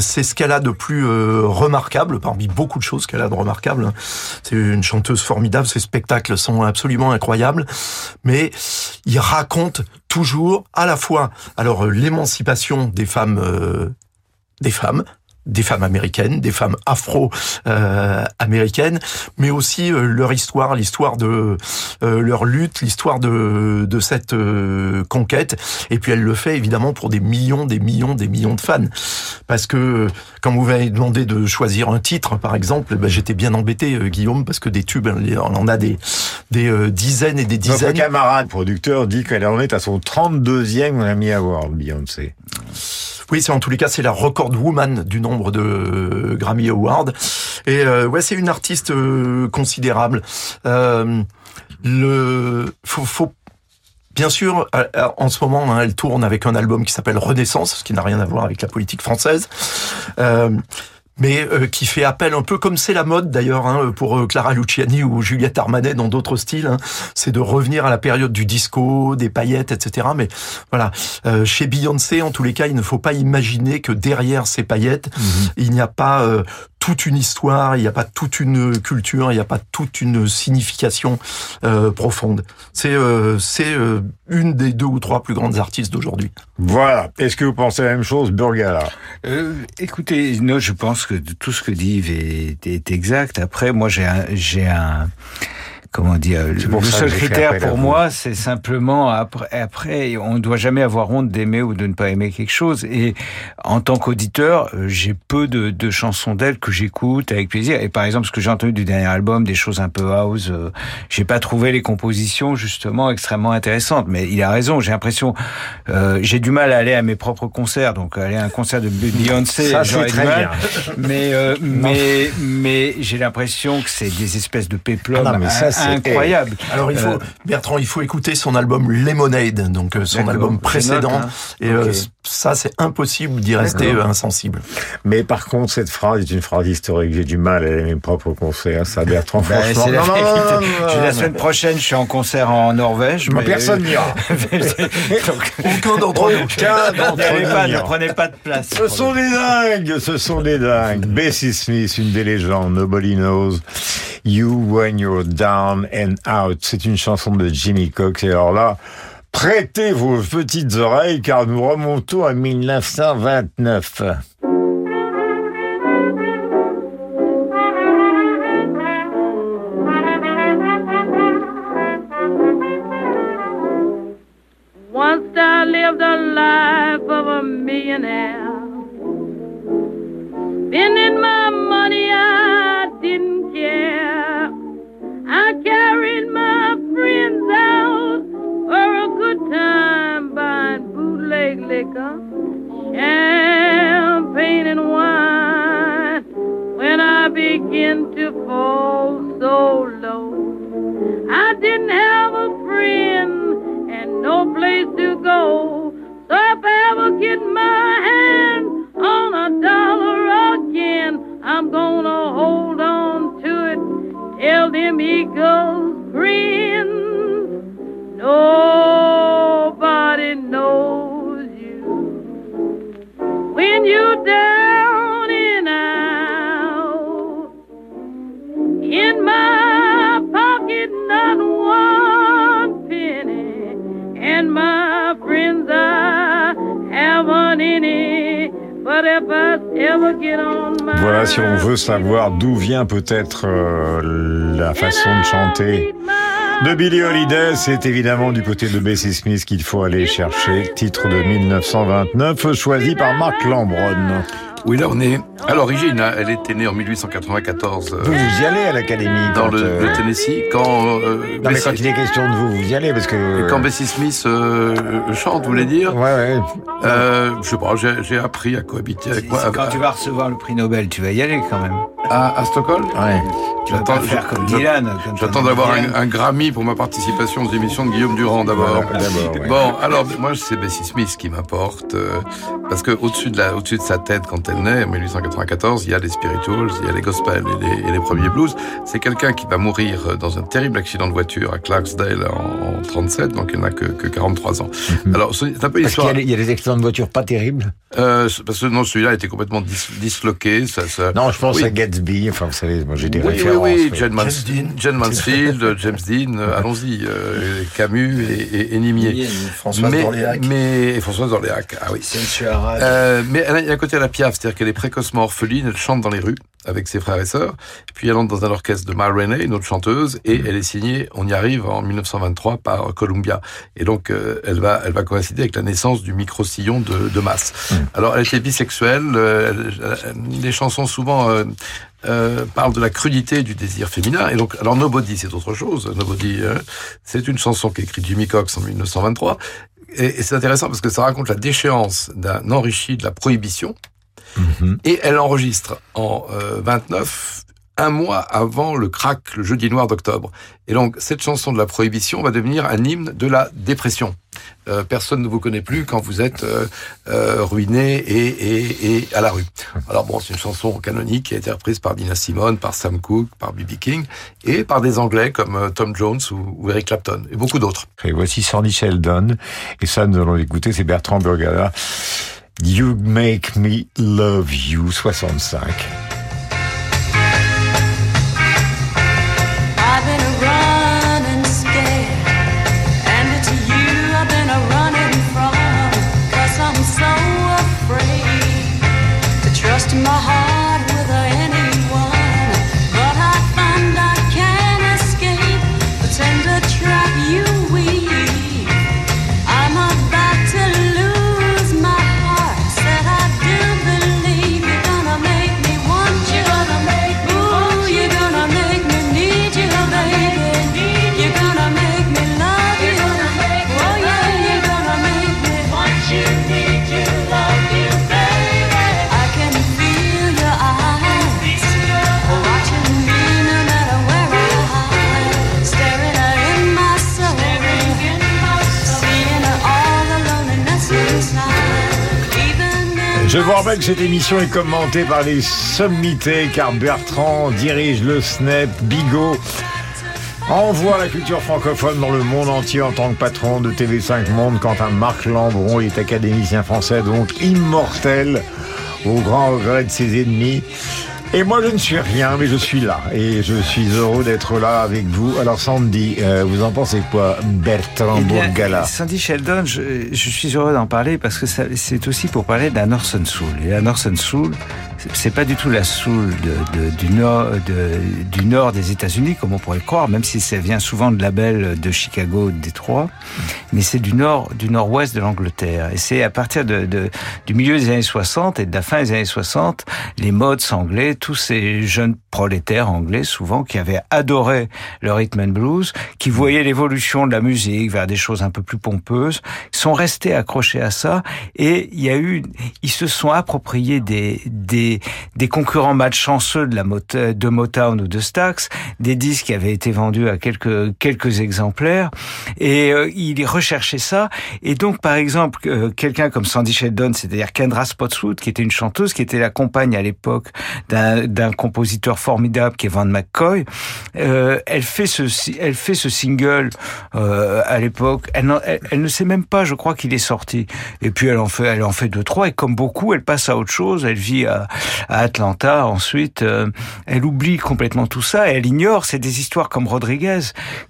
C'est ce qu'elle a de plus remarquable, parmi beaucoup de choses qu'elle a de remarquable. hein. C'est une chanteuse formidable, ses spectacles sont absolument incroyables, mais il raconte toujours à la fois alors l'émancipation des femmes euh, des femmes des femmes américaines, des femmes afro-américaines, mais aussi euh, leur histoire, l'histoire de euh, leur lutte, l'histoire de, de cette euh, conquête. Et puis elle le fait évidemment pour des millions, des millions, des millions de fans. Parce que euh, quand vous m'avez demandé de choisir un titre, par exemple, ben, j'étais bien embêté, euh, Guillaume, parce que des tubes, on en a des, des euh, dizaines et des Notre dizaines. camarade producteur dit qu'elle en est à son 32e Grammy Award, Beyoncé. Oui, c'est en tous les cas, c'est la record woman du nombre de euh, Grammy Awards. Et euh, ouais, c'est une artiste euh, considérable. Euh, le faut, faut Bien sûr, euh, euh, en ce moment, hein, elle tourne avec un album qui s'appelle Renaissance, ce qui n'a rien à voir avec la politique française. Euh, mais euh, qui fait appel un peu comme c'est la mode d'ailleurs hein, pour euh, Clara Luciani ou Juliette Armanet dans d'autres styles, hein, c'est de revenir à la période du disco, des paillettes, etc. Mais voilà, euh, chez Beyoncé, en tous les cas, il ne faut pas imaginer que derrière ces paillettes, il n'y a pas euh, toute une histoire, il n'y a pas toute une culture, il n'y a pas toute une signification euh, profonde. C'est euh, c'est euh, une des deux ou trois plus grandes artistes d'aujourd'hui. Voilà. Est-ce que vous pensez la même chose, Burgala Euh, écoutez, non, je pense que tout ce que dit est, exact. Après, moi, j'ai un, comment dire, le, pour le ça seul critère pour moi, c'est simplement après, après, on ne doit jamais avoir honte d'aimer ou de ne pas aimer quelque chose. Et en tant qu'auditeur, euh, j'ai peu de, de chansons d'elle que j'écoute avec plaisir. Et par exemple, ce que j'ai entendu du dernier album, des choses un peu house, euh, j'ai pas trouvé les compositions justement extrêmement intéressantes. Mais il a raison. J'ai l'impression, euh, j'ai du mal à aller à mes propres concerts. Donc aller à un concert de Beyoncé, j'aurais du mal. bien. Mais euh, mais mais j'ai l'impression que c'est des espèces de péplums Ah non, mais ça, in- c'est- incroyables. Alors il faut, Euh, Bertrand, il faut écouter son album Lemonade, donc euh, son album précédent. note, hein. Et euh, ça, c'est impossible d'y rester insensible. Mais par contre, cette phrase est une phrase historique. J'ai du mal à aller à mes propres concerts. Ça, Bertrand, Ben, franchement. c'est la Non, non, vérité. non, non, Je- non, la non. semaine prochaine, je suis en concert en Norvège. Mais personne n'ira. Aucun d'entre nous. Aucun d'entre N'allez nous pas, ne prenez pas de place. Ce sont des dingues, ce sont des dingues. Bessie Smith, une des légendes, Nobody Knows You When You're Down and Out. C'est une chanson de Jimmy Cox. Et alors là, prêtez vos petites oreilles car nous remontons à 1929. Once I lived a life of a millionaire. Spending my money, I didn't care. time buying bootleg liquor, champagne and wine. When I begin to fall so low, I didn't have a friend and no place to go. So if I ever get my hand on a dollar again, I'm gonna hold on to it. till them eagles grin. Nobody knows you when you're down and out. In my pocket, not one penny, and my friends I haven't any. But if I ever get on my Voilà, si on veut savoir d'où vient peut-être euh, la façon de chanter de Billie Holiday, c'est évidemment du côté de Bessie Smith qu'il faut aller chercher. Titre de 1929, choisi par Mark Lambron. Oui, là, on est à l'origine. hein, Elle était née en 1894. euh, Vous, vous y allez à l'académie dans le, euh, le Tennessee, quand euh, Non, mais Bessie- quand il est question de vous, vous y allez parce que. Et quand Bessie Smith euh, chante, vous voulez dire Ouais, ouais. Euh, je sais pas, j'ai j'ai appris à cohabiter avec moi. Quand tu vas recevoir le prix Nobel, tu vas y aller quand même. À, à Stockholm Ouais. Pas faire comme Dylan. J'attends d'avoir un, un Grammy pour ma participation aux émissions de Guillaume Durand d'abord. Voilà, d'abord, ouais. Bon, alors moi c'est Bessie Smith qui m'importe euh, parce que au-dessus de la, au-dessus de sa tête quand elle naît en 1894, il y a les spirituals, il y a les gospels et les, et les premiers blues. C'est quelqu'un qui va mourir dans un terrible accident de voiture à Clarksdale en, en 37, donc il n'a que, que 43 ans. Alors c'est un peu Mhm. Parce qu'il y, l'histoire. a des- il y a des accidents de voiture pas terribles. Euh, parce que non, celui-là était complètement dis- disloqué. Ça, ça... Non, je pense Oui. à Gatsby. Enfin, vous savez, moi j'ai des Oui, oui, références. oui, Mans- Mansfield, James Dean, euh, allons-y, euh, Camus et, et, et Nimier. Nimier, Françoise mais, d'Orléac. Mais, et Françoise d'Orléac, ah oui. Euh, mais elle a, un côté à la piaf, c'est-à-dire qu'elle est précocement orpheline, elle chante dans les rues avec ses frères et sœurs, puis elle entre dans un orchestre de Ma Rainey, une autre chanteuse, et elle est signée, on y arrive, en 1923 par Columbia. Et donc, euh, elle va, elle va coïncider avec la naissance du micro-sillon de, de Masse. Alors, elle était bisexuelle, euh, elle- elle- les chansons souvent euh, euh, parlent de la crudité du désir féminin, et donc, alors Nobody, c'est autre chose. Nobody, euh, c'est une chanson qu'écrit Jimmy Cox en 1923, et, et c'est intéressant parce que ça raconte la déchéance d'un enrichi de la prohibition, et elle enregistre en euh, 29 un mois avant le crack, le jeudi noir d'octobre. Et donc, cette chanson de la prohibition va devenir un hymne de la dépression. Euh, personne ne vous connaît plus quand vous êtes euh, euh, ruiné et, et, et à la rue. Alors bon, c'est une chanson canonique qui a été reprise par Nina Simone, par Sam Cooke, par B.B. King et par des Anglais comme Tom Jones ou, ou Eric Clapton et beaucoup d'autres. Et voici Sandy Sheldon. Et ça, nous allons l'écouter, c'est Bertrand Burgala. You Make Me Love You 65. Je vous que cette émission est commentée par les sommités car Bertrand dirige le SNEP, Bigot envoie la culture francophone dans le monde entier en tant que patron de TV5 Monde quant à Marc Lambron, il est académicien français donc immortel au grand regret de ses ennemis. Et moi, je ne suis rien, mais je suis là. Et je suis heureux d'être là avec vous. Alors, Sandy, euh, vous en pensez quoi, Bertrand Eh bien, Burgala Sandy Sheldon, je, je suis heureux d'en parler parce que c'est aussi pour parler d'un Orson Soul. Et la Orson Soul, c'est- pas du tout la soul de, de- du, nord, de- du nord des États-Unis, comme on pourrait le croire, même si ça vient souvent de labels de Chicago, de Détroit, mais c'est du nord, du nord-ouest de l'Angleterre. Et c'est à partir de, de- du milieu des années 60 et de la fin des années 60, les modes anglais, tous ces jeunes prolétaires anglais souvent qui avaient adoré le rhythm and blues, qui voyaient l'évolution de la musique vers des choses un peu plus pompeuses, sont restés accrochés à ça et il y a eu, ils se sont appropriés des des des concurrents malchanceux de la de Motown ou de Stax, des disques qui avaient été vendus à quelques quelques exemplaires et euh, ils recherchaient ça et donc par exemple euh, quelqu'un comme Sandy Sheldon, c'est-à-dire Kendra Spotswood qui était une chanteuse qui était la compagne à l'époque d'un compositeur formidable qui est Van McCoy. Euh, elle fait ce, elle fait ce single à l'époque. Elle, elle, ne sait même pas, je crois, qu'il est sorti. Et puis elle en fait, elle en fait deux trois. Et comme beaucoup, elle passe à autre chose. Elle vit à, à Atlanta. Ensuite, euh, elle oublie complètement tout ça. Et elle ignore. C'est des histoires comme Rodriguez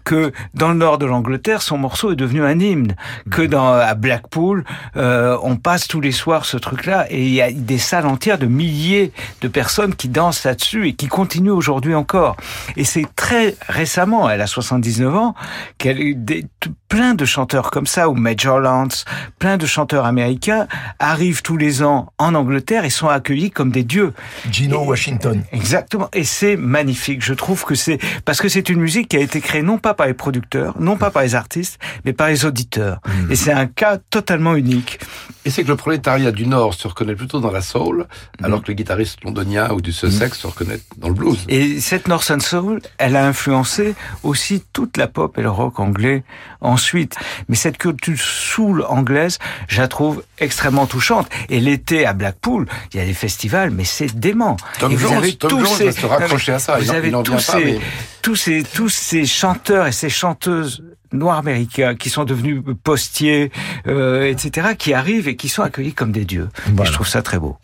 que dans le nord de l'Angleterre, son morceau est devenu un hymne. Que dans à Blackpool, euh, on passe tous les soirs ce truc-là et il y a des salles entières de milliers de personnes qui dansent là-dessus et qui continuent aujourd'hui encore. Et c'est très récemment, elle a 79 ans, qu'elle eu des, plein de chanteurs comme ça, ou Major Lance, plein de chanteurs américains arrivent tous les ans en Angleterre et sont accueillis comme des dieux. Gino Washington. Exactement. Et c'est magnifique. Je trouve que c'est parce que c'est une musique qui a été créée non pas par les producteurs, non pas par les artistes, mais par les auditeurs. Mmh. Et c'est un cas totalement unique. Et c'est que le prolétariat du Nord se reconnaît plutôt dans la soul, mmh. alors que le guitariste londonien ou du Sussex mmh. se reconnaît dans le blues. Et cette Northern Soul, elle a influencé aussi toute la pop et le rock anglais ensuite. Mais cette culture soul anglaise, je la trouve extrêmement touchante. Et l'été à Blackpool, il y a des festivals, mais c'est dément. Tom et vous avez tous ces, se raccrocher à ça. Vous avez tous, ces, tous ces, tous ces chanteurs et ces chanteuses noirs américains qui sont devenus postiers, euh, etc., qui arrivent et qui sont accueillis comme des dieux. Et je trouve ça très beau.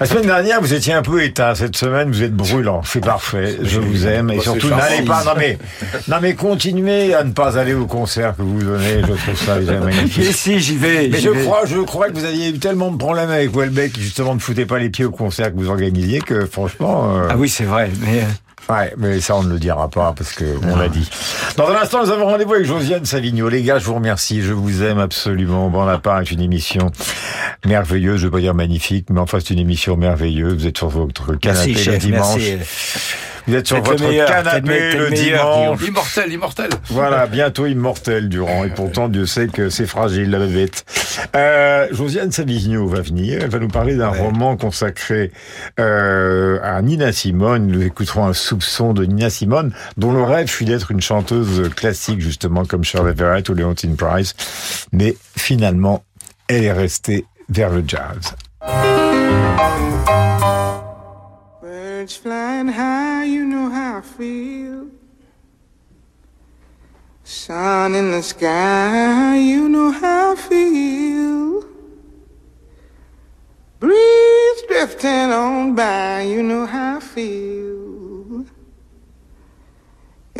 La semaine dernière, vous étiez un peu éteint. Cette semaine, vous êtes brûlant. C'est parfait. Je vous aime. Et surtout, n'allez pas, non mais, non mais continuez à ne pas aller au concert que vous donnez. Je trouve ça déjà magnifique. Mais si, j'y vais. Mais je crois, je crois que vous aviez eu tellement de problèmes avec Welbeck qui justement ne foutait pas les pieds au concert que vous organisiez que franchement. Euh, ah oui, c'est vrai. Mais euh, Ouais, mais ça on ne le dira pas parce que on l'a dit. Dans un instant, nous avons rendez-vous avec Josiane Savigno. Les gars, je vous remercie, je vous aime absolument. Bon, la part est une émission merveilleuse, je veux pas dire magnifique, mais enfin c'est une émission merveilleuse. Vous êtes sur votre canapé le dimanche. Vous êtes sur votre canapé le, dimanche. Immortel, immortel. Voilà, bientôt immortel, Durand. Et pourtant, Dieu sait que c'est fragile, la bête. Euh, Josiane Savigno va venir. Elle va nous parler d'un roman consacré euh, à Nina Simone. Nous écouterons un soupçon de Nina Simone, dont le rêve fut d'être une chanteuse classique, justement, comme Shirley Verrett ou Leontine Price. Mais finalement, elle est restée vers le jazz. birds flying high, you know how I feel. Sun in the sky, you know how I feel. Breeze drifting on by, you know how I feel.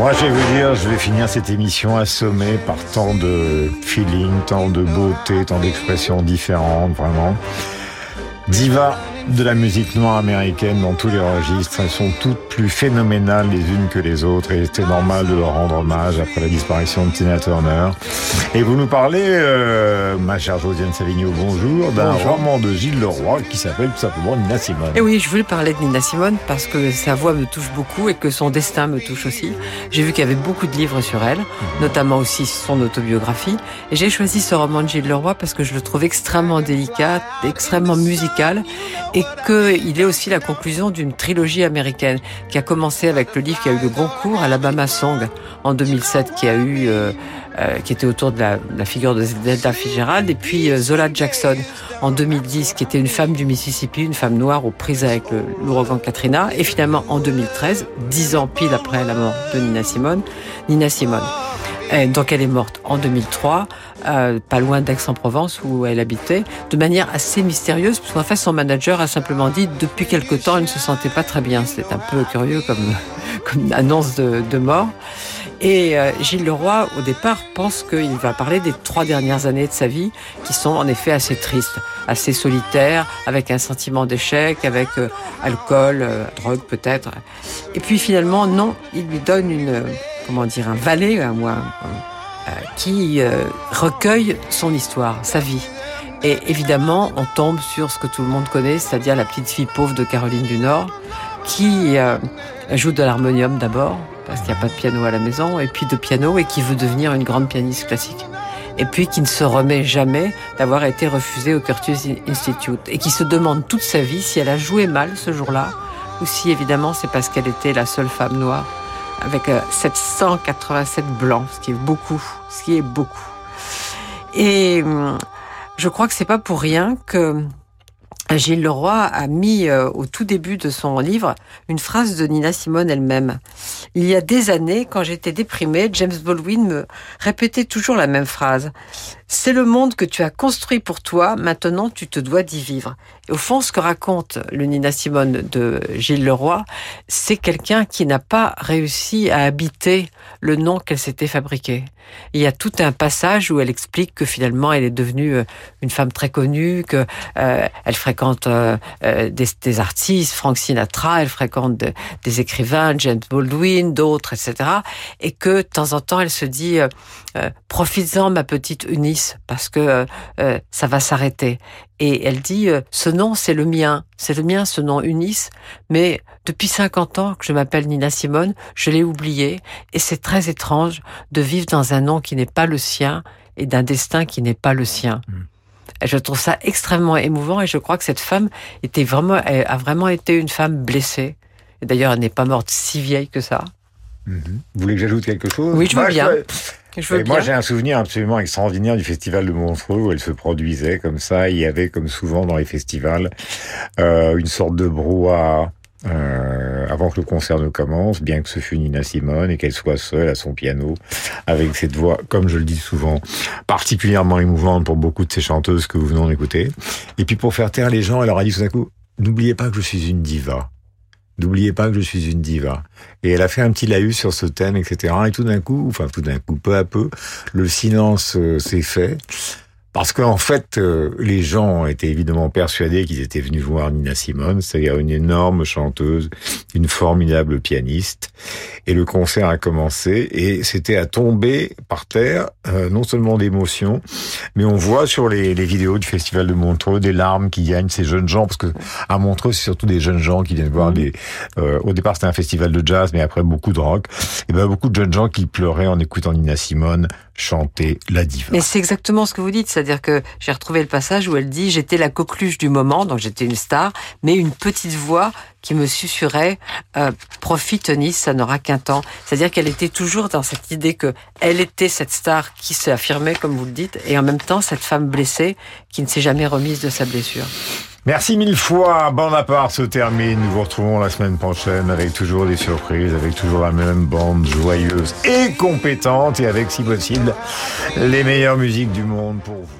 Moi, je vais vous dire, je vais finir cette émission assommée par tant de feeling, tant de beauté, tant d'expressions différentes, vraiment. Diva de la musique noire américaine dans tous les registres. Elles sont toutes plus phénoménales les unes que les autres et c'était normal de leur rendre hommage après la disparition de Tina Turner. Et vous nous parlez, euh, ma chère Josiane Savigno, bonjour, d'un roman de Gilles Leroy qui s'appelle tout simplement Nina Simone. Et oui, je voulais parler de Nina Simone parce que sa voix me touche beaucoup et que son destin me touche aussi. J'ai vu qu'il y avait beaucoup de livres sur elle, mhm. notamment aussi son autobiographie. Et j'ai choisi ce roman de Gilles Leroy parce que je le trouve extrêmement délicat, extrêmement musical et qu'il est aussi la conclusion d'une trilogie américaine qui a commencé avec le livre qui a eu le Goncourt, Alabama Song, en 2007, qui a eu, euh, euh, qui était autour de la, la figure de Zelda Fitzgerald, et puis euh, Zola Jackson en 2010, qui était une femme du Mississippi, une femme noire aux prises avec l'ouragan Katrina, et finalement en 2013, dix ans pile après la mort de Nina Simone, Nina Simone. donc elle est morte en 2003 pas loin d'Aix-en-Provence où elle habitait, de manière assez mystérieuse, parce qu'en fait son manager a simplement dit depuis quelque temps elle ne se sentait pas très bien. C'était un peu curieux comme, annonce de, mort. Et euh, Gilles Leroy, au départ, pense qu'il va parler des trois dernières années de sa vie, qui sont en effet assez tristes, assez solitaires, avec un sentiment d'échec, avec euh, alcool, euh, drogue peut-être. Et puis finalement, non, il lui donne une, comment dire, un valet, un, un, qui recueille son histoire, sa vie. Et évidemment, on tombe sur ce que tout le monde connaît, c'est-à-dire la petite fille pauvre de Caroline du Nord, qui joue de l'harmonium d'abord, parce qu'il n'y a pas de piano à la maison, et puis de piano, et qui veut devenir une grande pianiste classique. Et puis qui ne se remet jamais d'avoir été refusée au Curtis Institute, et qui se demande toute sa vie si elle a joué mal ce jour-là, ou si évidemment c'est parce qu'elle était la seule femme noire, avec 787 euh, blancs, ce qui est beaucoup, ce qui est beaucoup. Et hum, je crois que c'est pas pour rien que Gilles Leroy a mis euh, au tout début de son livre une phrase de Nina Simone elle-même. Il y a des années, quand j'étais déprimée, James Baldwin me répétait toujours la même phrase. C'est le monde que tu as construit pour toi, maintenant tu te dois d'y vivre. Et au fond, ce que raconte le Nina Simone de Gilles Leroy, c'est quelqu'un qui n'a pas réussi à habiter le nom qu'elle s'était fabriqué. Il y a tout un passage où elle explique que finalement elle est devenue euh, une femme très connue, que euh, elle fréquente euh, des, des, artistes, Frank Sinatra, elle fréquente des écrivains, James Baldwin, d'autres, etc. Et que de temps en temps elle se dit profites-en ma petite Eunice parce que euh, euh, ça va s'arrêter. Et elle dit, euh, ce nom, c'est le mien. C'est le mien, ce nom Unice. Mais depuis 50 ans que je m'appelle Nina Simone, je l'ai oublié. Et c'est très étrange de vivre dans un nom qui n'est pas le sien et d'un destin qui n'est pas le sien. Mm. Et je trouve ça extrêmement émouvant et je crois que cette femme était vraiment, a vraiment été une femme blessée. Et d'ailleurs, elle n'est pas morte si vieille que ça. Mm-hmm. Vous voulez que j'ajoute quelque chose? Oui, je veux bien moi, j'ai un souvenir absolument extraordinaire du festival de Montreux où elle se produisait comme ça. Il y avait, comme souvent dans les festivals, euh, une sorte de brouhaha. Euh, avant que le concert ne commence, bien que ce fût Nina Simone et qu'elle soit seule à son piano, avec cette voix, comme je le dis souvent, particulièrement émouvante pour beaucoup de ces chanteuses que vous venez d'écouter. Et puis pour faire taire les gens, elle leur a dit tout d'un coup, n'oubliez pas que je suis une diva. N'oubliez pas que je suis une diva. Et elle a fait un petit laïus sur ce thème, etc. Et tout d'un coup, enfin tout d'un coup, peu à peu, le silence euh, s'est fait. Parce qu'en fait, euh, les gens étaient évidemment persuadés qu'ils étaient venus voir Nina Simone, c'est-à-dire une énorme chanteuse, une formidable pianiste. Et le concert a commencé et c'était à tomber par terre, euh, non seulement d'émotion, mais on voit sur les, les, vidéos du festival de Montreux des larmes qui gagnent ces jeunes gens, parce que à Montreux, c'est surtout des jeunes gens qui viennent voir mmh. des... Euh, au départ, c'était un festival de jazz, mais après beaucoup de rock. Et ben beaucoup de jeunes gens qui pleuraient en écoutant Nina Simone chanter la diva. Mais c'est exactement ce que vous dites, c'est-à-dire que j'ai retrouvé le passage où elle dit j'étais la coqueluche du moment, donc j'étais une star, mais une petite voix qui me susurrait euh, profite Nice, ça n'aura qu'un temps. C'est-à-dire qu'elle était toujours dans cette idée que elle était cette star qui s'est affirmée, comme vous le dites, et en même temps cette femme blessée qui ne s'est jamais remise de sa blessure. Merci mille fois. Bon à part se termine. Nous vous retrouvons la semaine prochaine avec toujours des surprises, avec toujours la même bande joyeuse et compétente et avec, si possible, les meilleures musiques du monde pour vous.